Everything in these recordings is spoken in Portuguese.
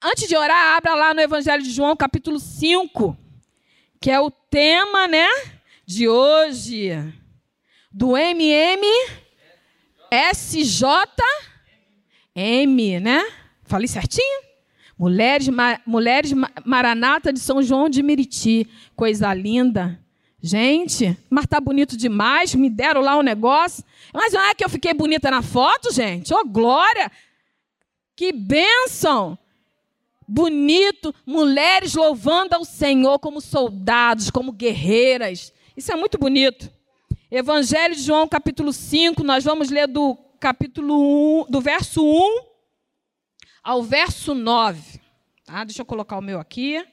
Antes de orar, abra lá no Evangelho de João, capítulo 5, que é o tema, né, de hoje, do MM SJM, né? Falei certinho? Mulheres, ma, mulheres Maranata de São João de Meriti. Coisa linda. Gente, mas tá bonito demais. Me deram lá um negócio. Mas não é que eu fiquei bonita na foto, gente? Ô, oh, glória! Que bênção! Bonito, mulheres louvando ao Senhor como soldados, como guerreiras. Isso é muito bonito. Evangelho de João, capítulo 5, nós vamos ler do capítulo 1, do verso 1 ao verso 9. Tá? Deixa eu colocar o meu aqui.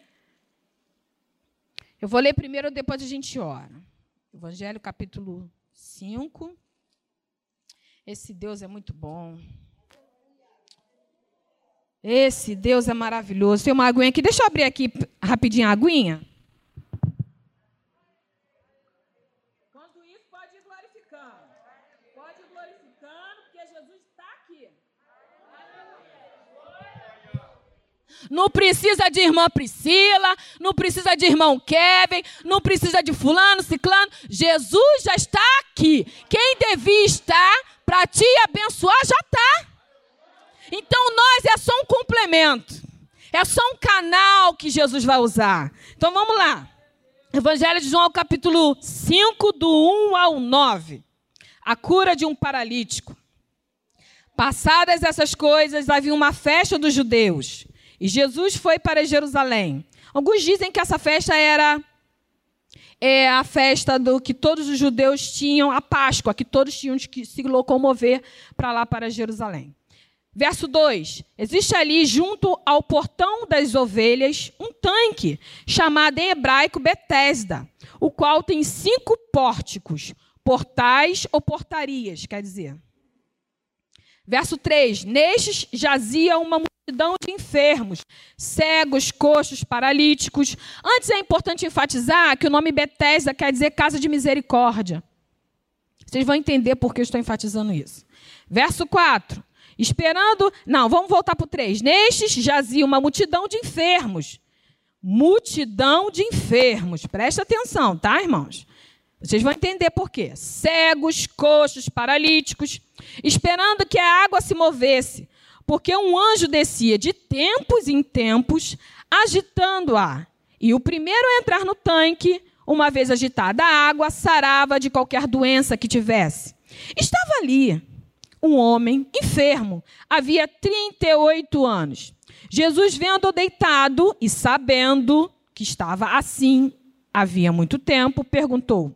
Eu vou ler primeiro, depois a gente ora. Evangelho, capítulo 5. Esse Deus é muito bom. Esse Deus é maravilhoso. Tem uma aguinha aqui. Deixa eu abrir aqui rapidinho a aguinha. Não precisa de irmã Priscila, não precisa de irmão Kevin, não precisa de fulano, ciclano. Jesus já está aqui. Quem devia estar para te abençoar já está. Então nós é só um complemento. É só um canal que Jesus vai usar. Então vamos lá. Evangelho de João, capítulo 5, do 1 ao 9. A cura de um paralítico. Passadas essas coisas, havia uma festa dos judeus. E Jesus foi para Jerusalém. Alguns dizem que essa festa era é, a festa do que todos os judeus tinham, a Páscoa, que todos tinham que se locomover para lá, para Jerusalém. Verso 2: Existe ali, junto ao portão das ovelhas, um tanque, chamado em hebraico Betesda, o qual tem cinco pórticos, portais ou portarias, quer dizer. Verso 3: Nestes jazia uma multidão de enfermos, cegos, coxos, paralíticos. Antes é importante enfatizar que o nome Betesda quer dizer casa de misericórdia. Vocês vão entender por que eu estou enfatizando isso. Verso 4. Esperando. Não, vamos voltar para o 3. Nestes jazia uma multidão de enfermos. Multidão de enfermos. Presta atenção, tá, irmãos? Vocês vão entender por quê. Cegos, coxos, paralíticos, esperando que a água se movesse porque um anjo descia de tempos em tempos, agitando-a. E o primeiro a entrar no tanque, uma vez agitada a água, sarava de qualquer doença que tivesse. Estava ali um homem enfermo, havia 38 anos. Jesus, vendo-o deitado e sabendo que estava assim havia muito tempo, perguntou: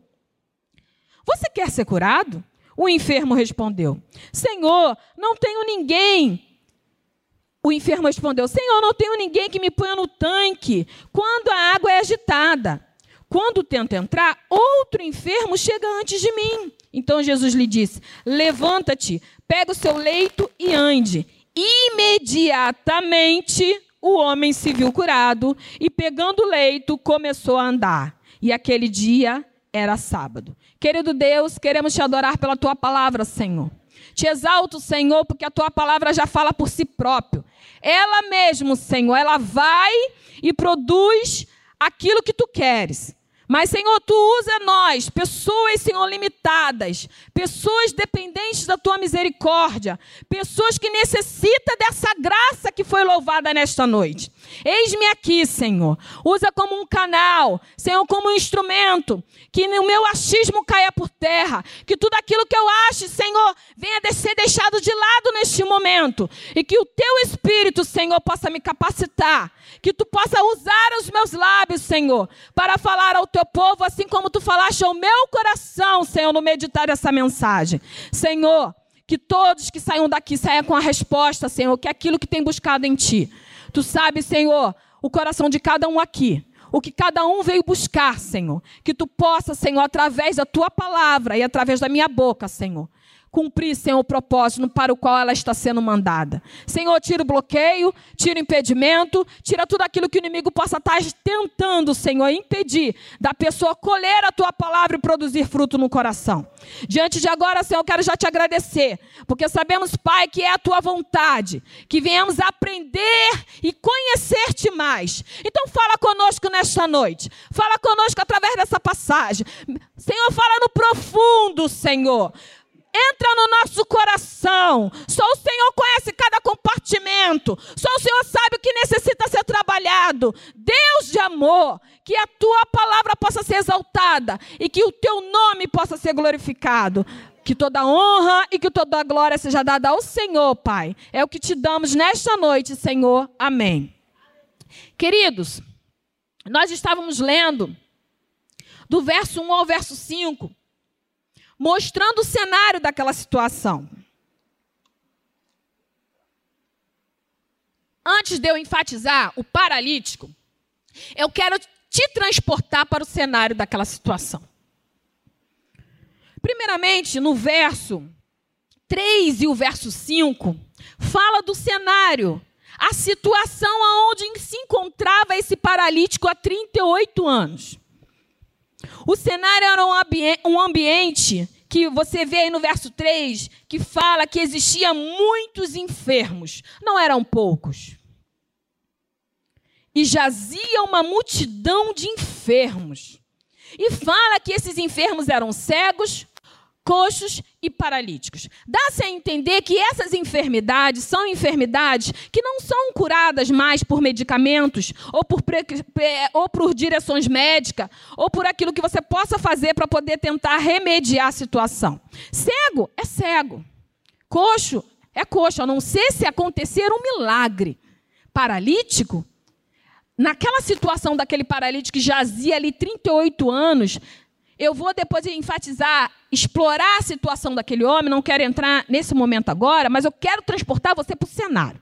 Você quer ser curado? O enfermo respondeu: Senhor, não tenho ninguém o enfermo respondeu: Senhor, não tenho ninguém que me ponha no tanque quando a água é agitada. Quando tento entrar, outro enfermo chega antes de mim. Então Jesus lhe disse: Levanta-te, pega o seu leito e ande. Imediatamente o homem se viu curado e, pegando o leito, começou a andar. E aquele dia era sábado. Querido Deus, queremos te adorar pela tua palavra, Senhor. Te exalto, Senhor, porque a tua palavra já fala por si próprio. Ela mesmo, Senhor, ela vai e produz aquilo que tu queres. Mas, Senhor, tu usa nós, pessoas, Senhor, limitadas, pessoas dependentes da tua misericórdia, pessoas que necessitam dessa graça que foi louvada nesta noite. Eis-me aqui, Senhor. Usa como um canal, Senhor, como um instrumento, que o meu achismo caia por terra, que tudo aquilo que eu ache, Senhor, venha ser deixado de lado neste momento, e que o teu Espírito, Senhor, possa me capacitar, que tu possa usar os meus lábios, Senhor, para falar ao teu povo, assim como tu falaste ao meu coração, Senhor, no meditar essa mensagem. Senhor, que todos que saiam daqui saiam com a resposta, Senhor, que é aquilo que tem buscado em ti. Tu sabes, Senhor, o coração de cada um aqui. O que cada um veio buscar, Senhor. Que tu possa, Senhor, através da tua palavra e através da minha boca, Senhor, cumprir, Senhor, o propósito para o qual ela está sendo mandada. Senhor, tira o bloqueio, tira o impedimento, tira tudo aquilo que o inimigo possa estar tentando, Senhor, impedir da pessoa colher a tua palavra e produzir fruto no coração. Diante de agora, Senhor, eu quero já te agradecer, porque sabemos, Pai, que é a tua vontade, que venhamos aprender e conhecer-te mais. Então, fala conosco nesta noite, fala conosco através dessa passagem. Senhor, fala no profundo, Senhor entra no nosso coração. Só o Senhor conhece cada compartimento. Só o Senhor sabe o que necessita ser trabalhado. Deus de amor, que a tua palavra possa ser exaltada e que o teu nome possa ser glorificado. Que toda honra e que toda glória seja dada ao Senhor, Pai. É o que te damos nesta noite, Senhor. Amém. Queridos, nós estávamos lendo do verso 1 ao verso 5 mostrando o cenário daquela situação. Antes de eu enfatizar o paralítico, eu quero te transportar para o cenário daquela situação. Primeiramente, no verso 3 e o verso 5, fala do cenário, a situação onde se encontrava esse paralítico há 38 anos. O cenário era um, ambi um ambiente que você vê aí no verso 3, que fala que existia muitos enfermos, não eram poucos. E jazia uma multidão de enfermos. E fala que esses enfermos eram cegos, coxos e paralíticos. Dá-se a entender que essas enfermidades são enfermidades que não são curadas mais por medicamentos, ou por, ou por direções médicas, ou por aquilo que você possa fazer para poder tentar remediar a situação. Cego é cego. Coxo é coxo, a não ser se acontecer um milagre. Paralítico naquela situação daquele paralítico que jazia ali 38 anos, eu vou depois enfatizar, explorar a situação daquele homem, não quero entrar nesse momento agora, mas eu quero transportar você para o cenário.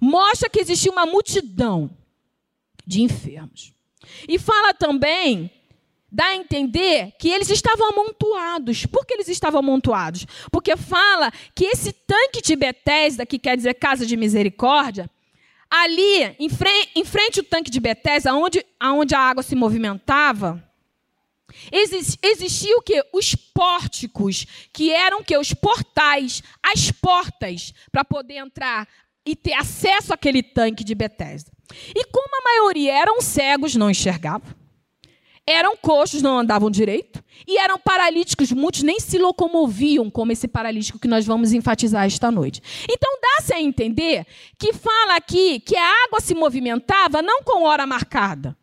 Mostra que existia uma multidão de enfermos. E fala também, dá a entender que eles estavam amontoados. Por que eles estavam amontoados? Porque fala que esse tanque de Betesda, que quer dizer casa de misericórdia, ali, em frente, em frente ao tanque de Betesda, onde, onde a água se movimentava, Existia o que? Os pórticos, que eram que? Os portais, as portas, para poder entrar e ter acesso àquele tanque de Betesda. E como a maioria eram cegos, não enxergavam, eram coxos, não andavam direito, e eram paralíticos, muitos nem se locomoviam, como esse paralítico que nós vamos enfatizar esta noite. Então dá-se a entender que fala aqui que a água se movimentava não com hora marcada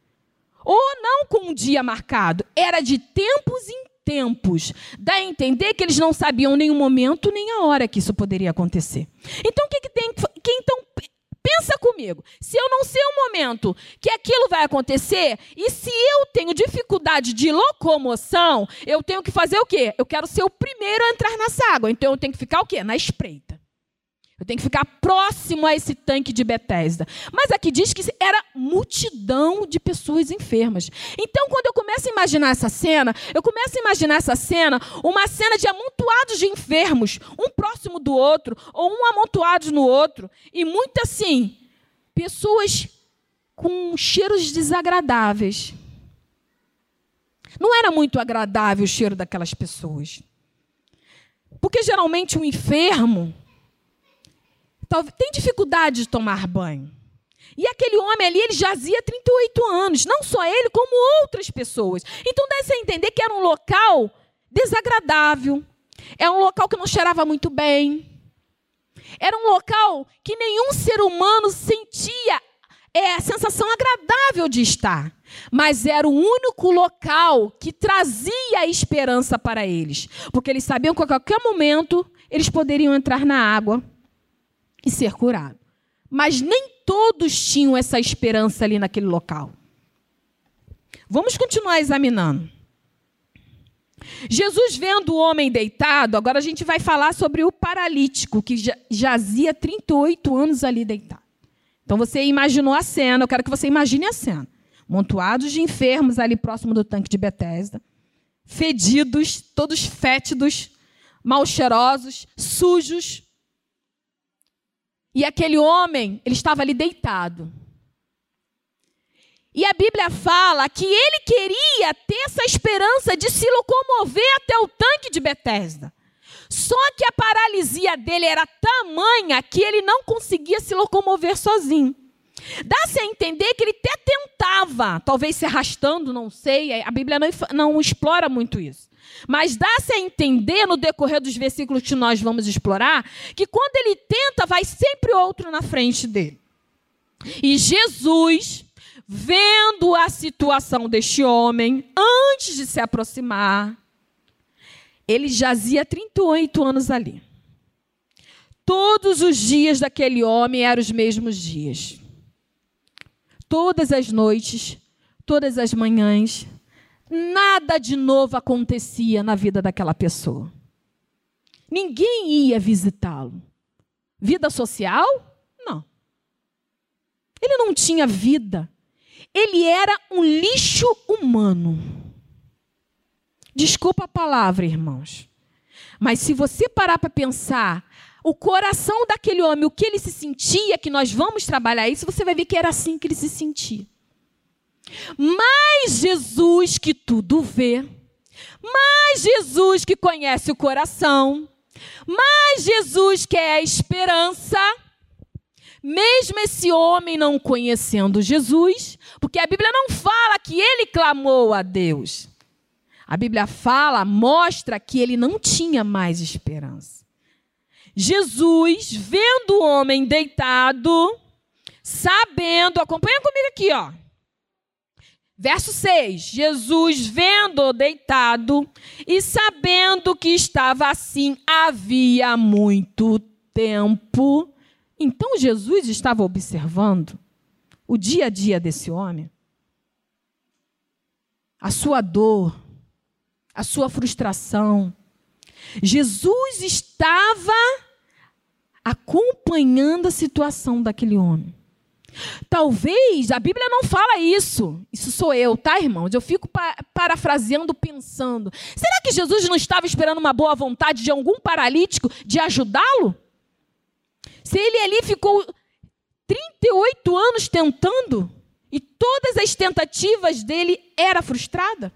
ou não com um dia marcado, era de tempos em tempos. Dá a entender que eles não sabiam nem o momento nem a hora que isso poderia acontecer. Então, o que, que tem que. Então, pensa comigo. Se eu não sei o momento que aquilo vai acontecer, e se eu tenho dificuldade de locomoção, eu tenho que fazer o quê? Eu quero ser o primeiro a entrar nessa água. Então, eu tenho que ficar o quê? Na espreita. Eu tenho que ficar próximo a esse tanque de Betesda. Mas aqui diz que era multidão de pessoas enfermas. Então, quando eu começo a imaginar essa cena, eu começo a imaginar essa cena, uma cena de amontoados de enfermos, um próximo do outro, ou um amontoado no outro, e muito assim, pessoas com cheiros desagradáveis. Não era muito agradável o cheiro daquelas pessoas. Porque geralmente um enfermo, tem dificuldade de tomar banho. E aquele homem ali, ele jazia 38 anos, não só ele, como outras pessoas. Então dá-se a entender que era um local desagradável, é um local que não cheirava muito bem, era um local que nenhum ser humano sentia é, a sensação agradável de estar. Mas era o único local que trazia esperança para eles, porque eles sabiam que a qualquer momento eles poderiam entrar na água e ser curado. Mas nem todos tinham essa esperança ali naquele local. Vamos continuar examinando. Jesus vendo o homem deitado, agora a gente vai falar sobre o paralítico que jazia 38 anos ali deitado. Então você imaginou a cena, eu quero que você imagine a cena. Montoados de enfermos ali próximo do tanque de Betesda, fedidos, todos fétidos, mal cheirosos, sujos. E aquele homem, ele estava ali deitado. E a Bíblia fala que ele queria ter essa esperança de se locomover até o tanque de Betesda. Só que a paralisia dele era tamanha que ele não conseguia se locomover sozinho. Dá-se a entender que ele até tentava, talvez se arrastando, não sei, a Bíblia não, não explora muito isso. Mas dá-se a entender no decorrer dos versículos que nós vamos explorar, que quando ele tenta, vai sempre outro na frente dele. E Jesus, vendo a situação deste homem, antes de se aproximar, ele jazia 38 anos ali. Todos os dias daquele homem eram os mesmos dias. Todas as noites, todas as manhãs, nada de novo acontecia na vida daquela pessoa. Ninguém ia visitá-lo. Vida social? Não. Ele não tinha vida. Ele era um lixo humano. Desculpa a palavra, irmãos. Mas se você parar para pensar o coração daquele homem, o que ele se sentia, que nós vamos trabalhar isso, você vai ver que era assim que ele se sentia. Mas Jesus que tudo vê, mas Jesus que conhece o coração, mas Jesus que é a esperança, mesmo esse homem não conhecendo Jesus, porque a Bíblia não fala que ele clamou a Deus. A Bíblia fala, mostra que ele não tinha mais esperança. Jesus, vendo o homem deitado, sabendo, acompanha comigo aqui, ó. Verso 6: Jesus, vendo-o deitado e sabendo que estava assim havia muito tempo, então Jesus estava observando o dia a dia desse homem, a sua dor, a sua frustração. Jesus estava acompanhando a situação daquele homem. Talvez a Bíblia não fala isso. Isso sou eu, tá, irmãos? Eu fico pa parafraseando, pensando. Será que Jesus não estava esperando uma boa vontade de algum paralítico de ajudá-lo? Se ele ali ficou 38 anos tentando e todas as tentativas dele era frustrada?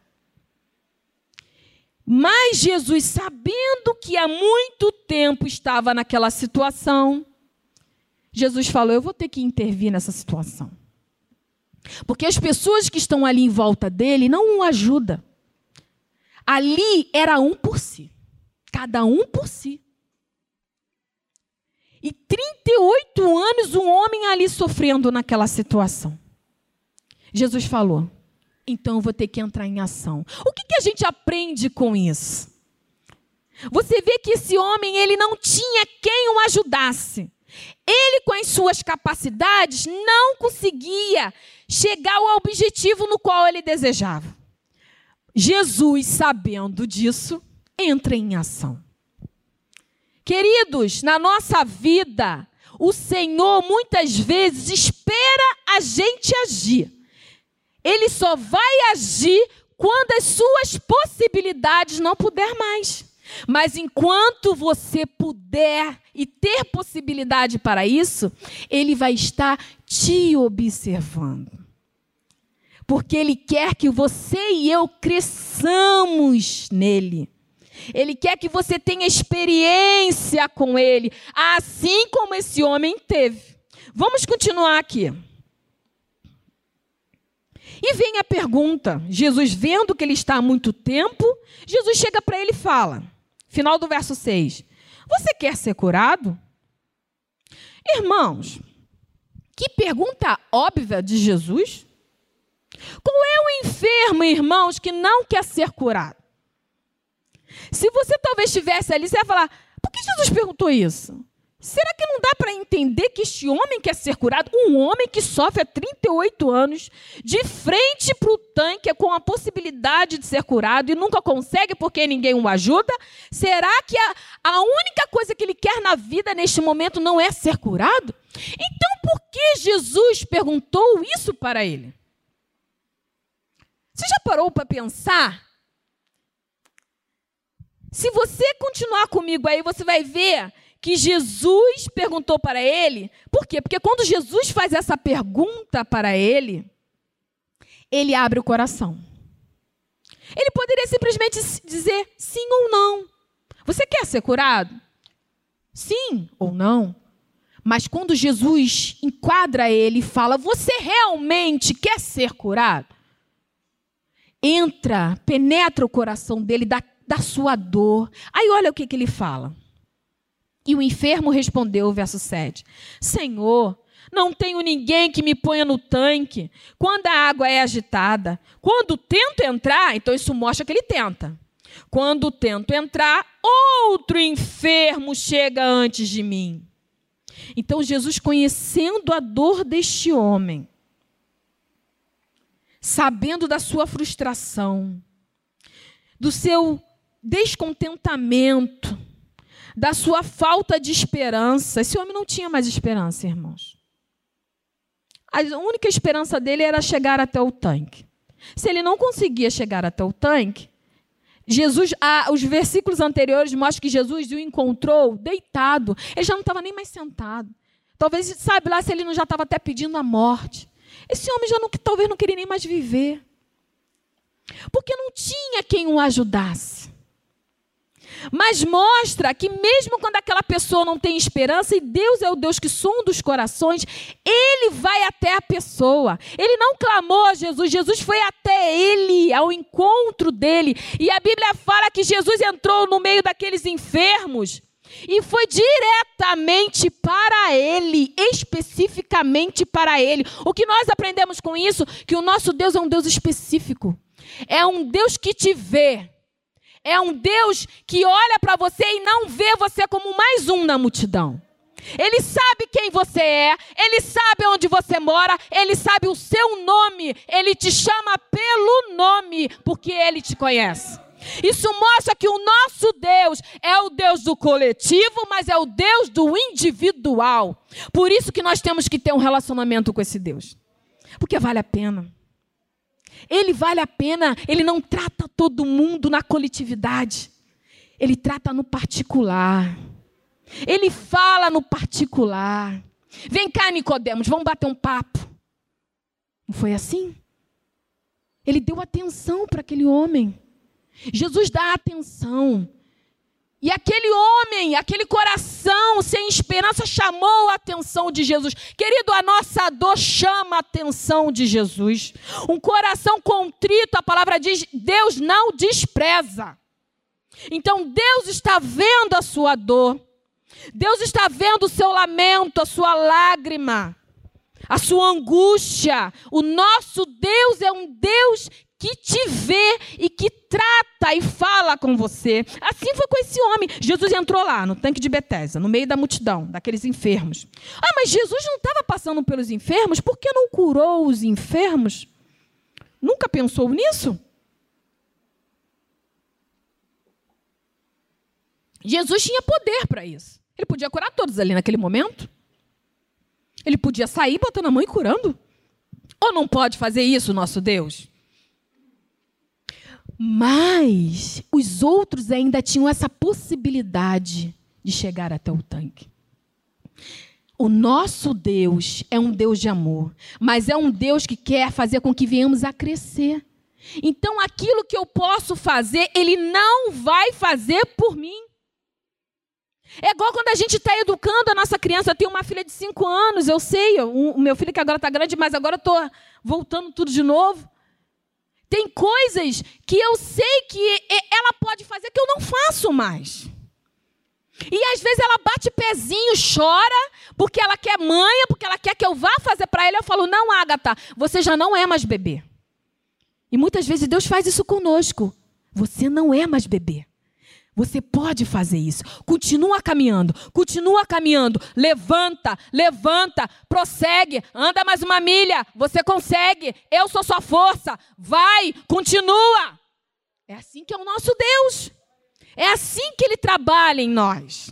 Mas Jesus, sabendo que há muito tempo estava naquela situação, Jesus falou: Eu vou ter que intervir nessa situação. Porque as pessoas que estão ali em volta dele não o ajudam. Ali era um por si. Cada um por si. E 38 anos um homem ali sofrendo naquela situação. Jesus falou: então eu vou ter que entrar em ação. O que, que a gente aprende com isso? Você vê que esse homem ele não tinha quem o ajudasse. Ele, com as suas capacidades, não conseguia chegar ao objetivo no qual ele desejava. Jesus, sabendo disso, entra em ação. Queridos, na nossa vida, o Senhor muitas vezes espera a gente agir. Ele só vai agir quando as suas possibilidades não puder mais. Mas enquanto você puder e ter possibilidade para isso, ele vai estar te observando. Porque ele quer que você e eu cresçamos nele. Ele quer que você tenha experiência com ele, assim como esse homem teve. Vamos continuar aqui. E vem a pergunta: Jesus, vendo que ele está há muito tempo, Jesus chega para ele e fala: Final do verso 6. Você quer ser curado? Irmãos, que pergunta óbvia de Jesus. Qual é o enfermo, irmãos, que não quer ser curado? Se você talvez estivesse ali, você ia falar: por que Jesus perguntou isso? Será que não dá para entender que este homem quer ser curado, um homem que sofre há 38 anos, de frente para o tanque, com a possibilidade de ser curado e nunca consegue porque ninguém o ajuda? Será que a, a única coisa que ele quer na vida neste momento não é ser curado? Então, por que Jesus perguntou isso para ele? Você já parou para pensar Se você continuar comigo aí, você vai ver que Jesus perguntou para ele. Por quê? Porque quando Jesus faz essa pergunta para ele, ele abre o coração. Ele poderia simplesmente dizer sim ou não. Você quer ser curado? Sim ou não? Mas quando Jesus enquadra ele e fala: Você realmente quer ser curado? Entra, penetra o coração dele da, da sua dor. Aí olha o que, que ele fala. E o enfermo respondeu, verso 7: Senhor, não tenho ninguém que me ponha no tanque quando a água é agitada. Quando tento entrar, então isso mostra que ele tenta. Quando tento entrar, outro enfermo chega antes de mim. Então Jesus, conhecendo a dor deste homem, sabendo da sua frustração, do seu descontentamento, da sua falta de esperança. Esse homem não tinha mais esperança, irmãos. A única esperança dele era chegar até o tanque. Se ele não conseguia chegar até o tanque, Jesus, ah, os versículos anteriores mostram que Jesus o encontrou deitado. Ele já não estava nem mais sentado. Talvez, sabe lá, se ele não já estava até pedindo a morte. Esse homem já não, talvez não queria nem mais viver. Porque não tinha quem o ajudasse. Mas mostra que mesmo quando aquela pessoa não tem esperança, e Deus é o Deus que sonda os corações, ele vai até a pessoa. Ele não clamou a Jesus, Jesus foi até ele, ao encontro dele. E a Bíblia fala que Jesus entrou no meio daqueles enfermos e foi diretamente para ele, especificamente para ele. O que nós aprendemos com isso? Que o nosso Deus é um Deus específico. É um Deus que te vê é um Deus que olha para você e não vê você como mais um na multidão. Ele sabe quem você é, ele sabe onde você mora, ele sabe o seu nome, ele te chama pelo nome, porque ele te conhece. Isso mostra que o nosso Deus é o Deus do coletivo, mas é o Deus do individual. Por isso que nós temos que ter um relacionamento com esse Deus. Porque vale a pena. Ele vale a pena, ele não trata todo mundo na coletividade. Ele trata no particular. Ele fala no particular. Vem cá, Nicodemos, vamos bater um papo. Não foi assim? Ele deu atenção para aquele homem. Jesus dá atenção. E aquele homem, aquele coração chamou a atenção de Jesus. Querido, a nossa dor chama a atenção de Jesus. Um coração contrito, a palavra diz, Deus não despreza. Então Deus está vendo a sua dor. Deus está vendo o seu lamento, a sua lágrima, a sua angústia. O nosso Deus é um Deus que te vê e que trata e fala com você. Assim foi com esse homem. Jesus entrou lá no tanque de Betesda, no meio da multidão, daqueles enfermos. Ah, mas Jesus não estava passando pelos enfermos? Por que não curou os enfermos? Nunca pensou nisso? Jesus tinha poder para isso. Ele podia curar todos ali naquele momento. Ele podia sair botando a mão e curando. Ou não pode fazer isso, nosso Deus? Mas os outros ainda tinham essa possibilidade de chegar até o tanque. O nosso Deus é um Deus de amor, mas é um Deus que quer fazer com que venhamos a crescer. Então, aquilo que eu posso fazer, Ele não vai fazer por mim. É igual quando a gente está educando a nossa criança. Eu tenho uma filha de 5 anos, eu sei. O meu filho que agora está grande, mas agora estou voltando tudo de novo. Tem coisas que eu sei que ela pode fazer que eu não faço mais. E às vezes ela bate pezinho, chora, porque ela quer manha, porque ela quer que eu vá fazer para ela. Eu falo: Não, Agatha, você já não é mais bebê. E muitas vezes Deus faz isso conosco. Você não é mais bebê. Você pode fazer isso. Continua caminhando, continua caminhando. Levanta, levanta, prossegue, anda mais uma milha. Você consegue. Eu sou sua força. Vai, continua. É assim que é o nosso Deus. É assim que ele trabalha em nós.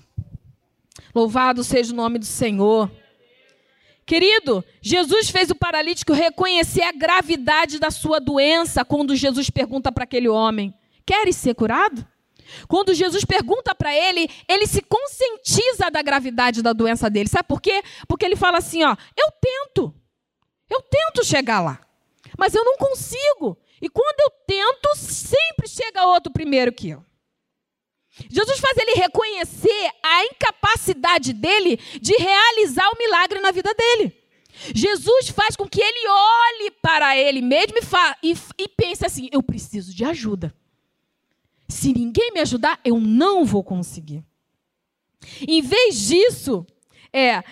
Louvado seja o nome do Senhor. Querido, Jesus fez o paralítico reconhecer a gravidade da sua doença quando Jesus pergunta para aquele homem: Queres ser curado? Quando Jesus pergunta para ele, ele se conscientiza da gravidade da doença dele. Sabe por quê? Porque ele fala assim, ó, eu tento. Eu tento chegar lá, mas eu não consigo. E quando eu tento, sempre chega outro primeiro que eu. Jesus faz ele reconhecer a incapacidade dele de realizar o milagre na vida dele. Jesus faz com que ele olhe para ele mesmo e, e, e pense assim: eu preciso de ajuda. Se ninguém me ajudar, eu não vou conseguir. Em vez disso, é,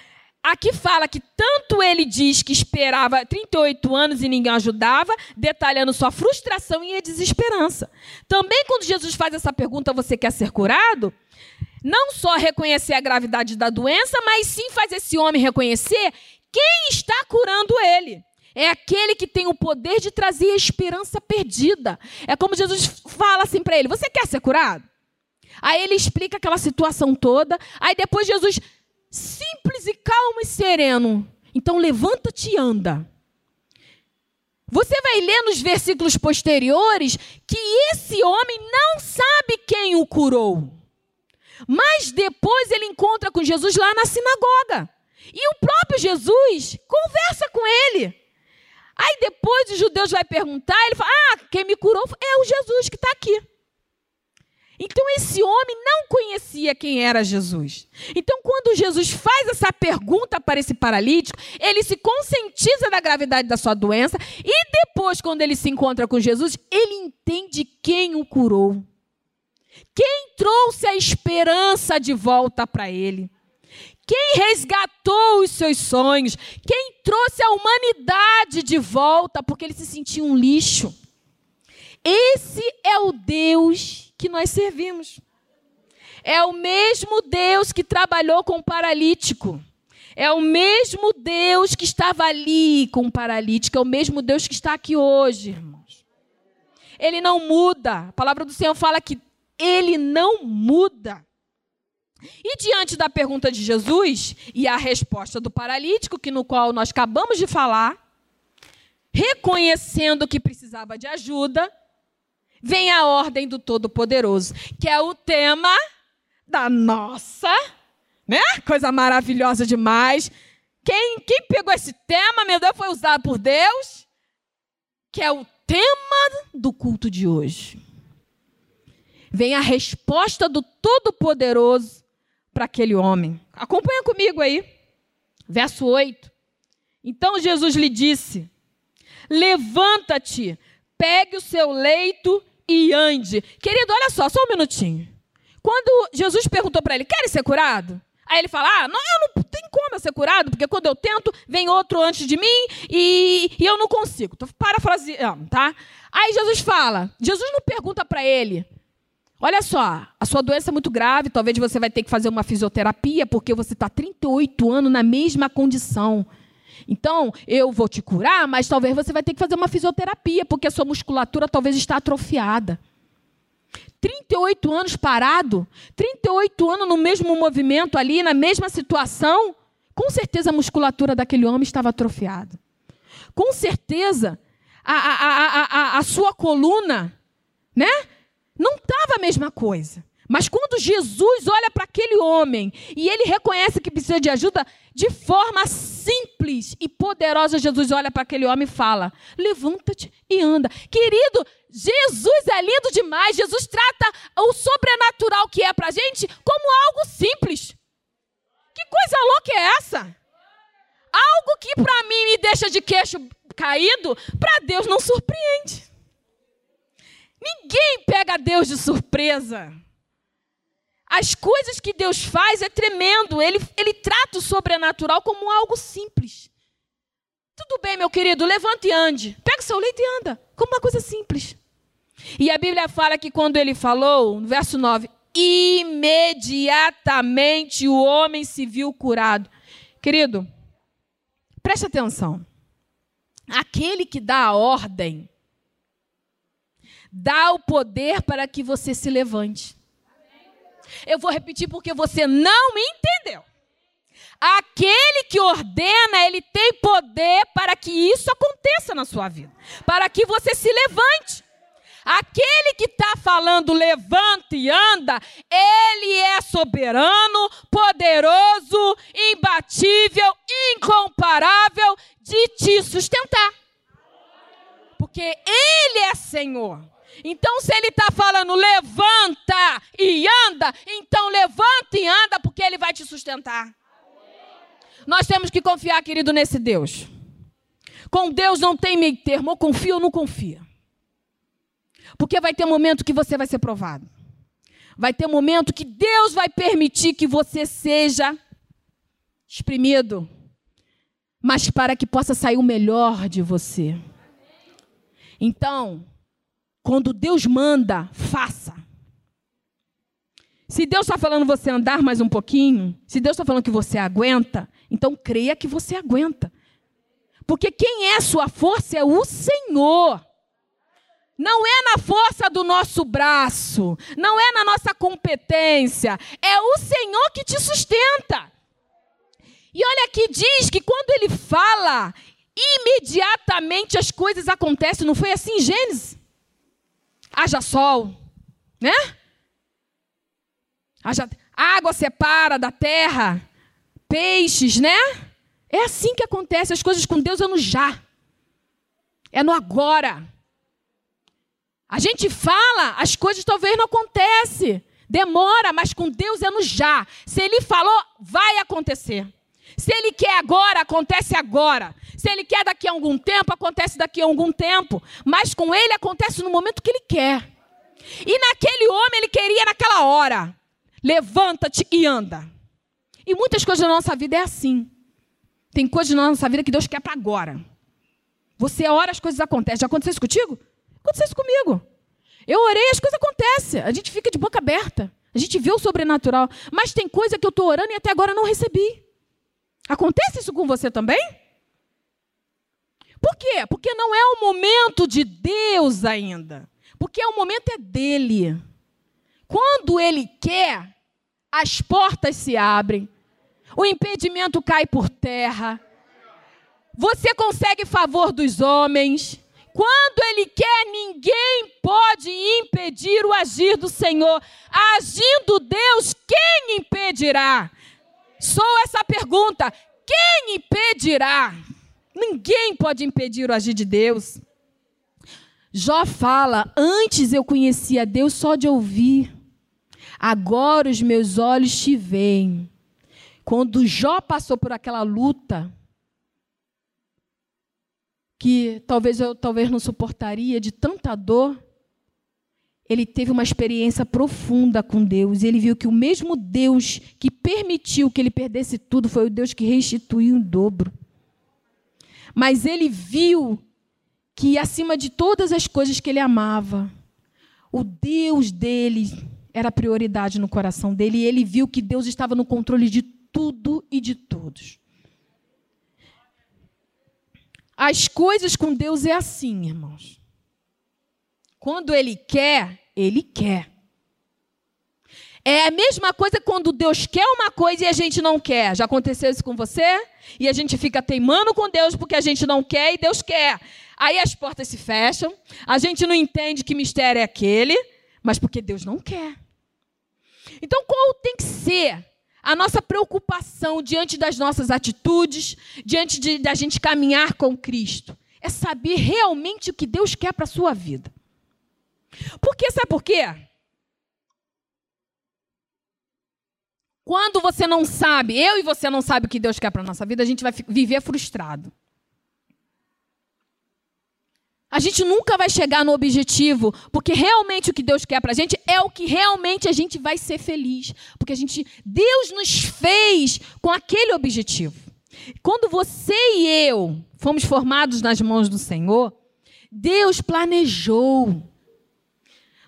Aqui fala que tanto ele diz que esperava 38 anos e ninguém ajudava, detalhando sua frustração e a desesperança. Também, quando Jesus faz essa pergunta, você quer ser curado? Não só reconhecer a gravidade da doença, mas sim faz esse homem reconhecer quem está curando ele. É aquele que tem o poder de trazer a esperança perdida. É como Jesus fala assim para ele: Você quer ser curado? Aí ele explica aquela situação toda. Aí depois Jesus simples e calmo e sereno. Então levanta-te e anda. Você vai ler nos versículos posteriores que esse homem não sabe quem o curou. Mas depois ele encontra com Jesus lá na sinagoga. E o próprio Jesus conversa com ele. Aí depois os judeus vai perguntar, ele fala: Ah, quem me curou é o Jesus que está aqui. Então esse homem não conhecia quem era Jesus. Então quando Jesus faz essa pergunta para esse paralítico, ele se conscientiza da gravidade da sua doença e depois quando ele se encontra com Jesus, ele entende quem o curou. Quem trouxe a esperança de volta para ele. Quem resgatou os seus sonhos? Quem trouxe a humanidade de volta porque ele se sentia um lixo? Esse é o Deus que nós servimos. É o mesmo Deus que trabalhou com o paralítico. É o mesmo Deus que estava ali com o paralítico. É o mesmo Deus que está aqui hoje, irmãos. Ele não muda. A palavra do Senhor fala que ele não muda. E diante da pergunta de Jesus e a resposta do paralítico, que no qual nós acabamos de falar, reconhecendo que precisava de ajuda, vem a ordem do Todo-Poderoso, que é o tema da nossa, né? Coisa maravilhosa demais. Quem, quem pegou esse tema, meu Deus, foi usado por Deus, que é o tema do culto de hoje. Vem a resposta do Todo-Poderoso para aquele homem. Acompanha comigo aí. Verso 8. Então Jesus lhe disse: Levanta-te, pegue o seu leito e ande. Querido, olha só, só um minutinho. Quando Jesus perguntou para ele, quer ser curado? Aí ele fala, ah, não, eu não tem como eu ser curado, porque quando eu tento, vem outro antes de mim e, e eu não consigo. Estou parafraseando, tá? Aí Jesus fala, Jesus não pergunta para ele, olha só, a sua doença é muito grave, talvez você vai ter que fazer uma fisioterapia, porque você está 38 anos na mesma condição. Então, eu vou te curar, mas talvez você vai ter que fazer uma fisioterapia, porque a sua musculatura talvez está atrofiada. 38 anos parado, 38 anos no mesmo movimento ali, na mesma situação, com certeza a musculatura daquele homem estava atrofiada. Com certeza a, a, a, a, sua coluna, né? Não estava a mesma coisa. Mas quando Jesus olha para aquele homem e ele reconhece que precisa de ajuda, de forma simples e poderosa, Jesus olha para aquele homem e fala: Levanta-te e anda. Querido, Jesus é lindo demais. Jesus trata o sobrenatural que é para a gente como algo simples. Que coisa louca é essa? Algo que para mim me deixa de queixo caído, para Deus não surpreende. Ninguém pega Deus de surpresa. As coisas que Deus faz é tremendo. Ele, ele trata o sobrenatural como algo simples. Tudo bem, meu querido, levante e ande. Pega seu leito e anda. Como uma coisa simples. E a Bíblia fala que quando ele falou, no verso 9, imediatamente o homem se viu curado. Querido, preste atenção. Aquele que dá a ordem, dá o poder para que você se levante. Eu vou repetir porque você não me entendeu. Aquele que ordena, ele tem poder para que isso aconteça na sua vida, para que você se levante. Aquele que está falando levanta e anda, ele é soberano, poderoso, imbatível, incomparável de te sustentar. Porque ele é Senhor. Então, se ele está falando levanta e anda, então levanta e anda, porque ele vai te sustentar. Nós temos que confiar, querido, nesse Deus. Com Deus não tem meio termo, ou confia ou não confia. Porque vai ter momento que você vai ser provado. Vai ter momento que Deus vai permitir que você seja exprimido, mas para que possa sair o melhor de você. Então, quando Deus manda, faça. Se Deus está falando você andar mais um pouquinho, se Deus está falando que você aguenta, então creia que você aguenta. Porque quem é sua força é o Senhor. Não é na força do nosso braço, não é na nossa competência, é o Senhor que te sustenta. E olha que diz que quando ele fala, imediatamente as coisas acontecem, não foi assim em Gênesis? Haja sol, né? Haja, água separa da terra, peixes, né? É assim que acontece, as coisas com Deus é no já. É no agora. A gente fala, as coisas talvez não acontecem. Demora, mas com Deus é no já. Se ele falou, vai acontecer. Se ele quer agora, acontece agora. Se ele quer daqui a algum tempo, acontece daqui a algum tempo. Mas com ele acontece no momento que ele quer. E naquele homem ele queria naquela hora. Levanta-te e anda. E muitas coisas na nossa vida é assim. Tem coisas na nossa vida que Deus quer para agora. Você ora, as coisas acontecem. Já aconteceu isso contigo? Aconteceu isso comigo. Eu orei, as coisas acontecem. A gente fica de boca aberta. A gente vê o sobrenatural. Mas tem coisa que eu estou orando e até agora não recebi. Acontece isso com você também? Por quê? Porque não é o momento de Deus ainda. Porque o momento é dele. Quando ele quer, as portas se abrem, o impedimento cai por terra. Você consegue favor dos homens. Quando ele quer, ninguém pode impedir o agir do Senhor. Agindo Deus, quem impedirá? Sou essa pergunta: quem impedirá? Ninguém pode impedir o agir de Deus. Jó fala: Antes eu conhecia Deus só de ouvir, agora os meus olhos te veem. Quando Jó passou por aquela luta, que talvez eu talvez não suportaria de tanta dor, ele teve uma experiência profunda com Deus. Ele viu que o mesmo Deus que permitiu que ele perdesse tudo foi o Deus que restituiu o dobro. Mas ele viu que, acima de todas as coisas que ele amava, o Deus dele era prioridade no coração dele. E ele viu que Deus estava no controle de tudo e de todos. As coisas com Deus é assim, irmãos. Quando Ele quer, Ele quer. É a mesma coisa quando Deus quer uma coisa e a gente não quer. Já aconteceu isso com você? E a gente fica teimando com Deus porque a gente não quer e Deus quer. Aí as portas se fecham, a gente não entende que mistério é aquele, mas porque Deus não quer. Então, qual tem que ser a nossa preocupação diante das nossas atitudes, diante de, da gente caminhar com Cristo? É saber realmente o que Deus quer para a sua vida. Porque sabe por quê? Quando você não sabe, eu e você não sabe o que Deus quer para nossa vida, a gente vai viver frustrado. A gente nunca vai chegar no objetivo, porque realmente o que Deus quer para a gente é o que realmente a gente vai ser feliz. Porque a gente, Deus nos fez com aquele objetivo. Quando você e eu fomos formados nas mãos do Senhor, Deus planejou.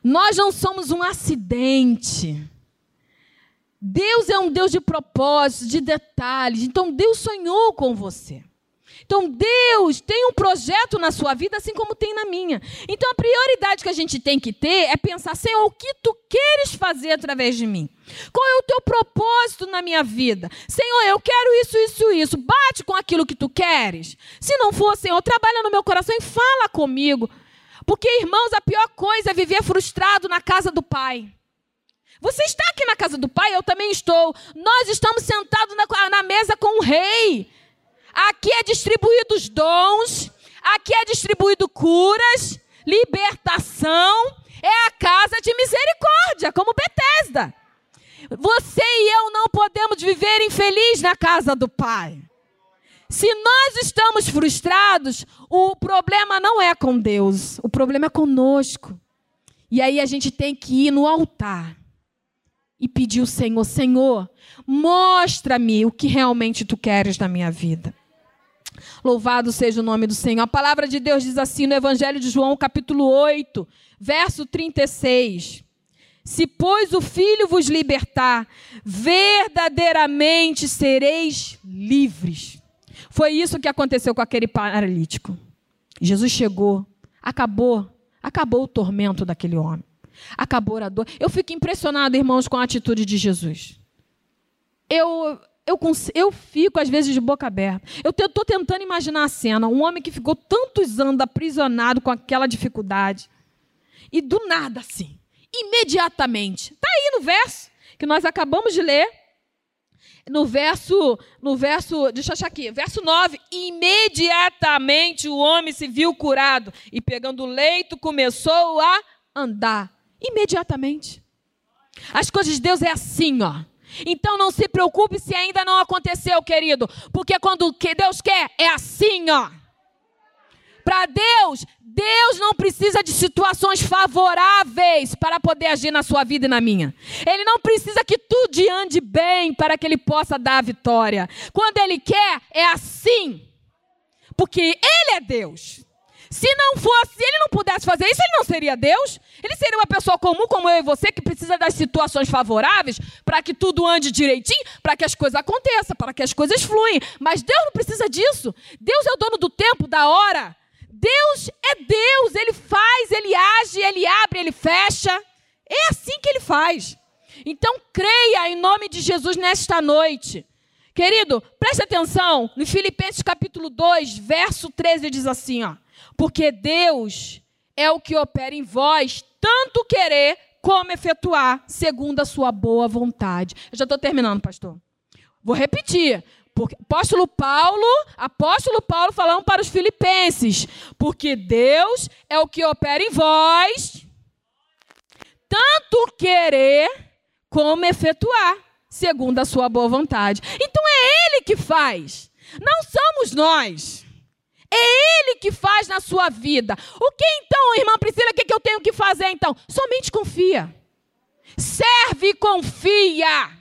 Nós não somos um acidente. Deus é um Deus de propósitos, de detalhes. Então Deus sonhou com você. Então Deus tem um projeto na sua vida, assim como tem na minha. Então a prioridade que a gente tem que ter é pensar, Senhor, o que tu queres fazer através de mim? Qual é o teu propósito na minha vida? Senhor, eu quero isso, isso, isso. Bate com aquilo que tu queres. Se não for, Senhor, trabalha no meu coração e fala comigo. Porque, irmãos, a pior coisa é viver frustrado na casa do Pai. Você está aqui na casa do Pai, eu também estou. Nós estamos sentados na, na mesa com o Rei. Aqui é distribuído os dons, aqui é distribuído curas, libertação. É a casa de misericórdia, como Betesda. Você e eu não podemos viver infeliz na casa do Pai. Se nós estamos frustrados, o problema não é com Deus, o problema é conosco. E aí a gente tem que ir no altar e pedir ao Senhor: Senhor, mostra-me o que realmente tu queres na minha vida. Louvado seja o nome do Senhor. A palavra de Deus diz assim no Evangelho de João, capítulo 8, verso 36. Se, pois, o Filho vos libertar, verdadeiramente sereis livres. Foi isso que aconteceu com aquele paralítico. Jesus chegou, acabou, acabou o tormento daquele homem. Acabou a dor. Eu fico impressionado, irmãos, com a atitude de Jesus. Eu, eu, eu fico, às vezes, de boca aberta. Eu estou tentando imaginar a cena. Um homem que ficou tantos anos aprisionado com aquela dificuldade. E do nada, assim, imediatamente. Está aí no verso que nós acabamos de ler. No verso, no verso, deixa eu achar aqui, verso 9, imediatamente o homem se viu curado e pegando o leito começou a andar. Imediatamente. As coisas de Deus é assim, ó. Então não se preocupe se ainda não aconteceu, querido, porque quando Deus quer é assim, ó. Para Deus, Deus não precisa de situações favoráveis para poder agir na sua vida e na minha. Ele não precisa que tudo ande bem para que ele possa dar a vitória. Quando ele quer, é assim. Porque ele é Deus. Se não fosse, se ele não pudesse fazer isso, ele não seria Deus. Ele seria uma pessoa comum como eu e você que precisa das situações favoráveis para que tudo ande direitinho, para que as coisas aconteçam, para que as coisas fluem. Mas Deus não precisa disso. Deus é o dono do tempo, da hora. Deus é Deus, ele faz, ele age, ele abre, ele fecha. É assim que ele faz. Então creia em nome de Jesus nesta noite. Querido, preste atenção, no Filipenses capítulo 2, verso 13 diz assim, ó: porque Deus é o que opera em vós, tanto querer como efetuar, segundo a sua boa vontade. Eu já estou terminando, pastor. Vou repetir. Porque, apóstolo Paulo, apóstolo Paulo falando para os filipenses, porque Deus é o que opera em vós, tanto querer como efetuar, segundo a sua boa vontade. Então é Ele que faz, não somos nós. É Ele que faz na sua vida. O que então, irmã Priscila, o que, eu tenho que fazer então? Somente confia. Serve e confia.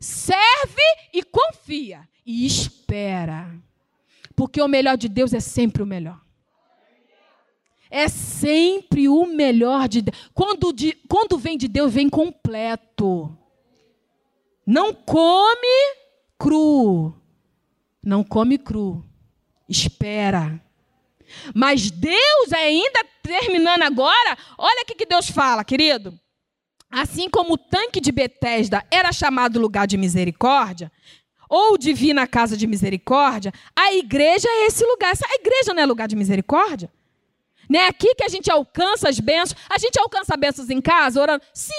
Serve e confia. E espera. Porque o melhor de Deus é sempre o melhor. É sempre o melhor de Deus. Quando, de, quando vem de Deus, vem completo. Não come cru. Não come cru espera. Mas Deus, ainda terminando agora, olha o que Deus fala, querido. Assim como o tanque de Betesda era chamado lugar de misericórdia, ou divina casa de misericórdia, a igreja é esse lugar. A igreja não é lugar de misericórdia? Não é aqui que a gente alcança as bênçãos? A gente alcança bênçãos em casa, orando? Sim.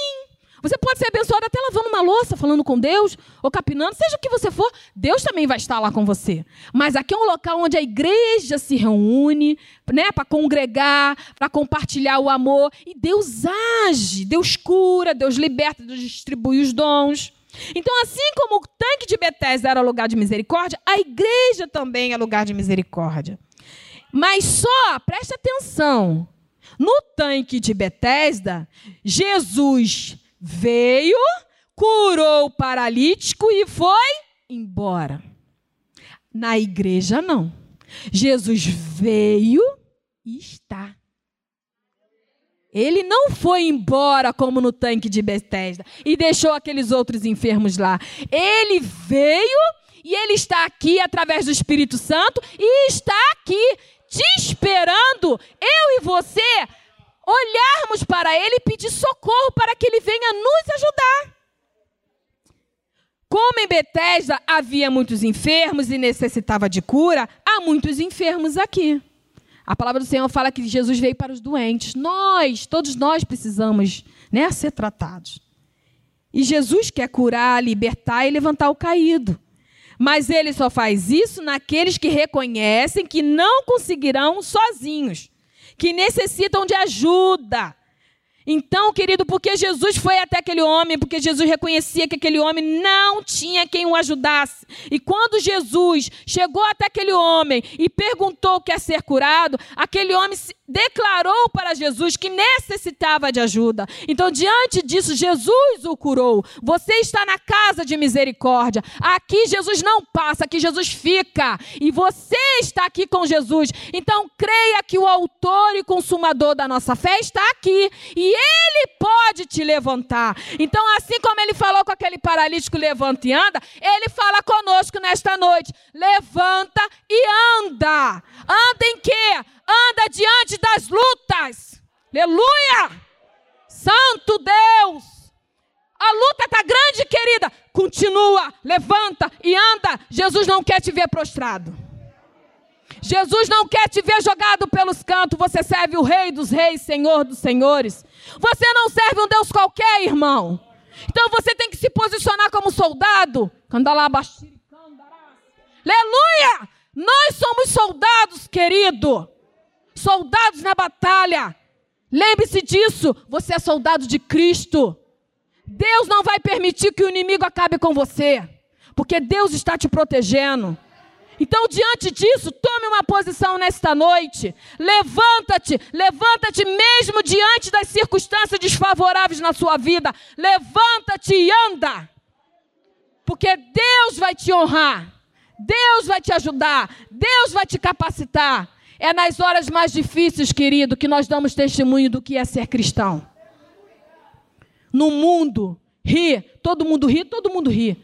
Você pode ser abençoado até lavando uma louça, falando com Deus, ou capinando, seja o que você for, Deus também vai estar lá com você. Mas aqui é um local onde a igreja se reúne, né, para congregar, para compartilhar o amor, e Deus age, Deus cura, Deus liberta, Deus distribui os dons. Então, assim como o tanque de Betesda era lugar de misericórdia, a igreja também é lugar de misericórdia. Mas só, preste atenção, no tanque de Betesda, Jesus veio, curou o paralítico e foi embora. Na igreja, não. Jesus veio e está. Ele não foi embora como no tanque de Bethesda e deixou aqueles outros enfermos lá. Ele veio e ele está aqui através do Espírito Santo e está aqui te esperando, eu e você, olharmos para Ele e pedir socorro para que Ele venha nos ajudar. Como em Betesda havia muitos enfermos e necessitava de cura, há muitos enfermos aqui. A palavra do Senhor fala que Jesus veio para os doentes. Nós, todos nós precisamos né, ser tratados. E Jesus quer curar, libertar e levantar o caído. Mas ele só faz isso naqueles que reconhecem que não conseguirão sozinhos, que necessitam de ajuda. Então, querido, porque Jesus foi até aquele homem, porque Jesus reconhecia que aquele homem não tinha quem o ajudasse. E quando Jesus chegou até aquele homem e perguntou o que é ser curado, aquele homem declarou para Jesus que necessitava de ajuda. Então, diante disso, Jesus o curou. Você está na casa de misericórdia. Aqui Jesus não passa, aqui Jesus fica. E você está aqui com Jesus. Então, creia que o autor e consumador da nossa fé está aqui. E ele pode te levantar. Então, assim como ele falou com aquele paralítico, levanta e anda, ele fala conosco nesta noite: levanta e anda. Anda em quê? Anda diante das lutas. Aleluia! Santo Deus! A luta está grande, querida. Continua, levanta e anda. Jesus não quer te ver prostrado. Jesus não quer te ver jogado pelos cantos. Você serve o Rei dos Reis, Senhor dos Senhores. Você não serve um Deus qualquer, irmão. Então você tem que se posicionar como soldado. Aleluia! Nós somos soldados, querido soldados na batalha. Lembre-se disso, você é soldado de Cristo. Deus não vai permitir que o inimigo acabe com você, porque Deus está te protegendo. Então, diante disso, tome uma posição nesta noite. Levanta-te, levanta-te mesmo diante das circunstâncias desfavoráveis na sua vida. Levanta-te e anda. Porque Deus vai te honrar. Deus vai te ajudar. Deus vai te capacitar. É nas horas mais difíceis, querido, que nós damos testemunho do que é ser cristão. No mundo, ri, todo mundo ri, todo mundo ri.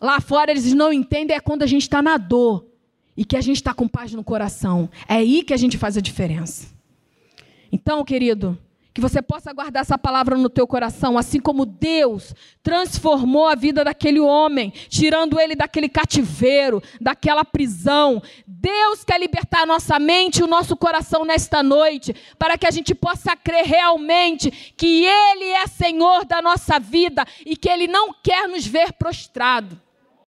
Lá fora eles não entendem é quando a gente está na dor e que a gente está com paz no coração. É aí que a gente faz a diferença. Então, querido, que você possa guardar essa palavra no teu coração, assim como Deus transformou a vida daquele homem, tirando ele daquele cativeiro, daquela prisão. Deus quer libertar a nossa mente e o nosso coração nesta noite, para que a gente possa crer realmente que Ele é Senhor da nossa vida e que Ele não quer nos ver prostrado.